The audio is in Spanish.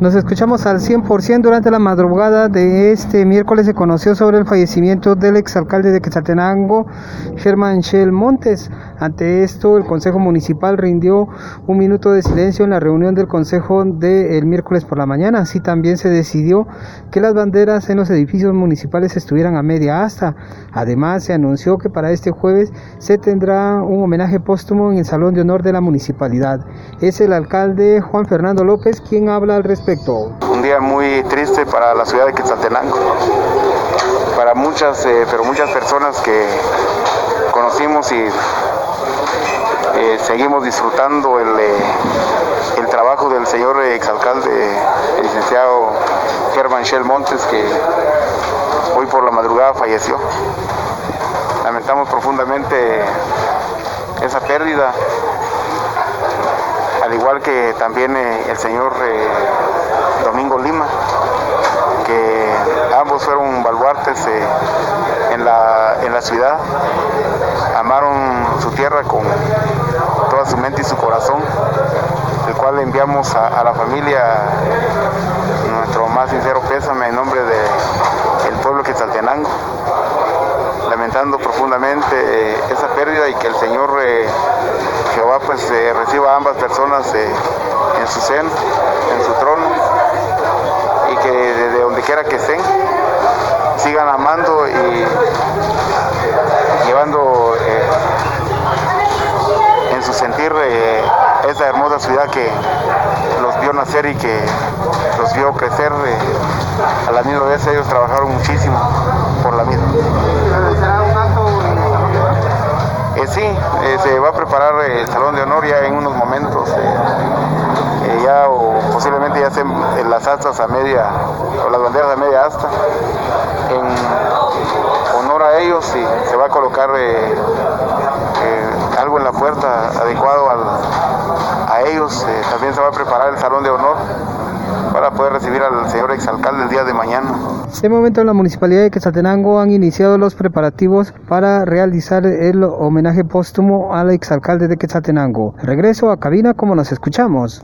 Nos escuchamos al 100% durante la madrugada de este miércoles se conoció sobre el fallecimiento del exalcalde de Quetzaltenango, Germán Shell Montes. Ante esto, el Consejo Municipal rindió un minuto de silencio en la reunión del Consejo del miércoles por la mañana. Así también se decidió que las banderas en los edificios municipales estuvieran a media asta. Además, se anunció que para este jueves se tendrá un homenaje póstumo en el Salón de Honor de la Municipalidad. Es el alcalde Juan Fernando López quien habla al respecto. Un día muy triste para la ciudad de Quetzaltenango, para muchas, eh, pero muchas personas que conocimos y eh, seguimos disfrutando el, eh, el, trabajo del señor exalcalde, el licenciado Germán Shell Montes, que hoy por la madrugada falleció. Lamentamos profundamente esa pérdida igual que también el señor Domingo Lima, que ambos fueron baluartes eh, en, la, en la ciudad, amaron su tierra con toda su mente y su corazón, el cual le enviamos a, la familia nuestro más sincero pésame en nombre del pueblo quetzaltenango lamentando profundamente eh, esa pérdida y que el Señor eh, Jehová pues reciba a ambas personas en su seno, en su trono quiera que estén, sigan amando y llevando eh, en su sentir eh, esa hermosa ciudad que los vio nacer y que los vio crecer. Eh, a la misma vez ellos trabajaron muchísimo por la misma. Preparar el Salón de Honor ya en unos momentos ya o posiblemente ya estén en las astas a media, o las banderas a media asta, en honor a ellos y se va a colocar eh, eh, algo en la puerta adecuado a ellos, eh, también se va a preparar el salón de honor para poder recibir al señor exalcalde el día de mañana. En este momento la Municipalidad de Quetzaltenango han iniciado los preparativos para realizar el homenaje póstumo al exalcalde de Quetzaltenango. Regreso a cabina como nos escuchamos.